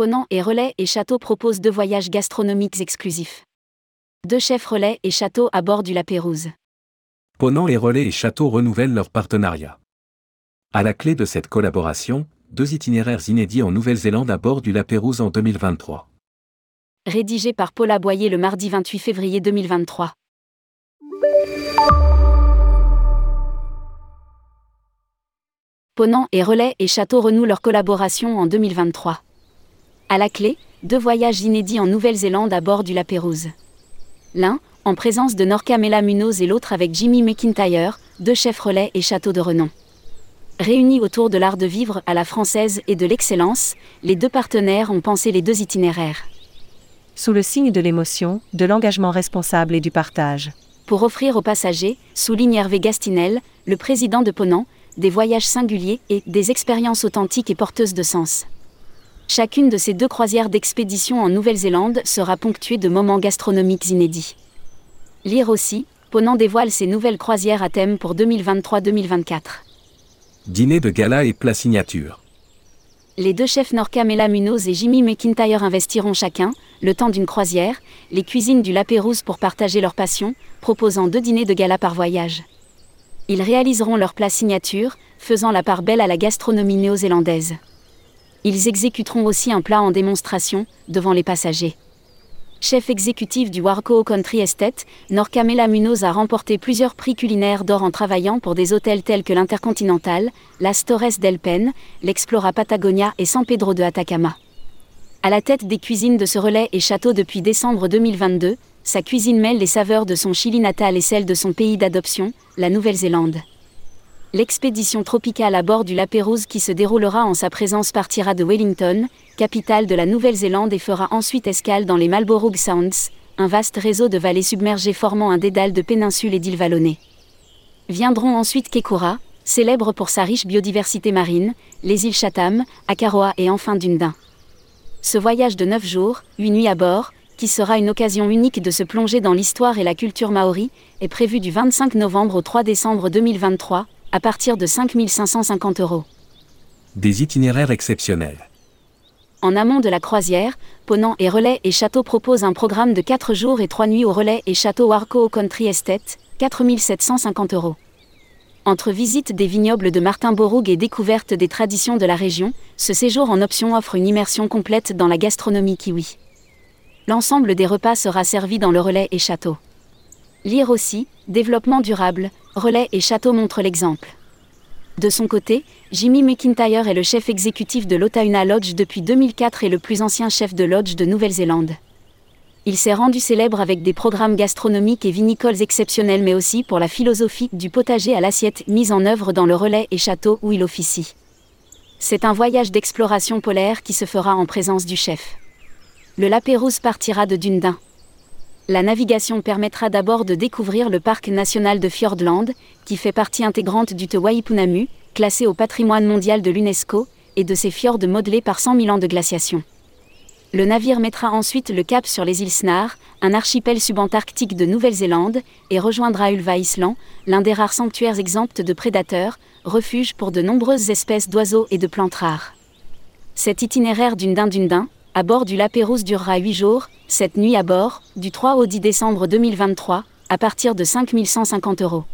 Ponant et Relais et Château proposent deux voyages gastronomiques exclusifs. Deux chefs Relais et Château à bord du La Pérouse. Ponant et Relais et Château renouvellent leur partenariat. À la clé de cette collaboration, deux itinéraires inédits en Nouvelle-Zélande à bord du La Pérouse en 2023. Rédigé par Paula Boyer le mardi 28 février 2023. Ponant et Relais et Château renouent leur collaboration en 2023. À la clé, deux voyages inédits en Nouvelle-Zélande à bord du La Pérouse. L'un, en présence de Norca Mela Munoz et l'autre avec Jimmy McIntyre, deux chefs relais et châteaux de renom. Réunis autour de l'art de vivre à la française et de l'excellence, les deux partenaires ont pensé les deux itinéraires. Sous le signe de l'émotion, de l'engagement responsable et du partage. Pour offrir aux passagers, souligne Hervé Gastinel, le président de Ponant, des voyages singuliers et des expériences authentiques et porteuses de sens. Chacune de ces deux croisières d'expédition en Nouvelle-Zélande sera ponctuée de moments gastronomiques inédits. Lire aussi, Ponant dévoile ses nouvelles croisières à thème pour 2023-2024. Dîner de gala et plat signature. Les deux chefs Norca Mela Munoz et Jimmy McIntyre investiront chacun, le temps d'une croisière, les cuisines du La Pérouse pour partager leur passion, proposant deux dîners de gala par voyage. Ils réaliseront leur plat signature, faisant la part belle à la gastronomie néo-zélandaise. Ils exécuteront aussi un plat en démonstration, devant les passagers. Chef exécutif du Warco Country Estate, Norcamela Munoz a remporté plusieurs prix culinaires d'or en travaillant pour des hôtels tels que l'Intercontinental, Las Torres del Pen, l'Explora Patagonia et San Pedro de Atacama. À la tête des cuisines de ce relais et château depuis décembre 2022, sa cuisine mêle les saveurs de son Chili natal et celles de son pays d'adoption, la Nouvelle-Zélande. L'expédition tropicale à bord du La Pérouse qui se déroulera en sa présence partira de Wellington, capitale de la Nouvelle-Zélande et fera ensuite escale dans les Marlborough Sounds, un vaste réseau de vallées submergées formant un dédale de péninsules et d'îles vallonnées. Viendront ensuite Kekura, célèbre pour sa riche biodiversité marine, les îles Chatham, Akaroa et enfin Dunedin. Ce voyage de 9 jours, 8 nuits à bord, qui sera une occasion unique de se plonger dans l'histoire et la culture maori, est prévu du 25 novembre au 3 décembre 2023, à partir de 5 550 euros. Des itinéraires exceptionnels. En amont de la croisière, Ponant et Relais et Château proposent un programme de 4 jours et 3 nuits au Relais et Château Warco Country Estate, 4 750 euros. Entre visite des vignobles de Martin Boroug et découverte des traditions de la région, ce séjour en option offre une immersion complète dans la gastronomie kiwi. L'ensemble des repas sera servi dans le Relais et Château. Lire aussi, développement durable, Relais et Château montrent l'exemple. De son côté, Jimmy McIntyre est le chef exécutif de l'Otauna Lodge depuis 2004 et le plus ancien chef de lodge de Nouvelle-Zélande. Il s'est rendu célèbre avec des programmes gastronomiques et vinicoles exceptionnels mais aussi pour la philosophie du potager à l'assiette mise en œuvre dans le relais et château où il officie. C'est un voyage d'exploration polaire qui se fera en présence du chef. Le Lapérouse partira de Dunedin la navigation permettra d'abord de découvrir le parc national de Fjordland, qui fait partie intégrante du Te Waipunamu, classé au patrimoine mondial de l'UNESCO, et de ses fjords modelés par 100 000 ans de glaciation. Le navire mettra ensuite le cap sur les îles Snar, un archipel subantarctique de Nouvelle-Zélande, et rejoindra Ulva Island, l'un des rares sanctuaires exempts de prédateurs, refuge pour de nombreuses espèces d'oiseaux et de plantes rares. Cet itinéraire d'une dinde à bord du Lapérouse durera 8 jours, cette nuit à bord, du 3 au 10 décembre 2023, à partir de 5150 euros.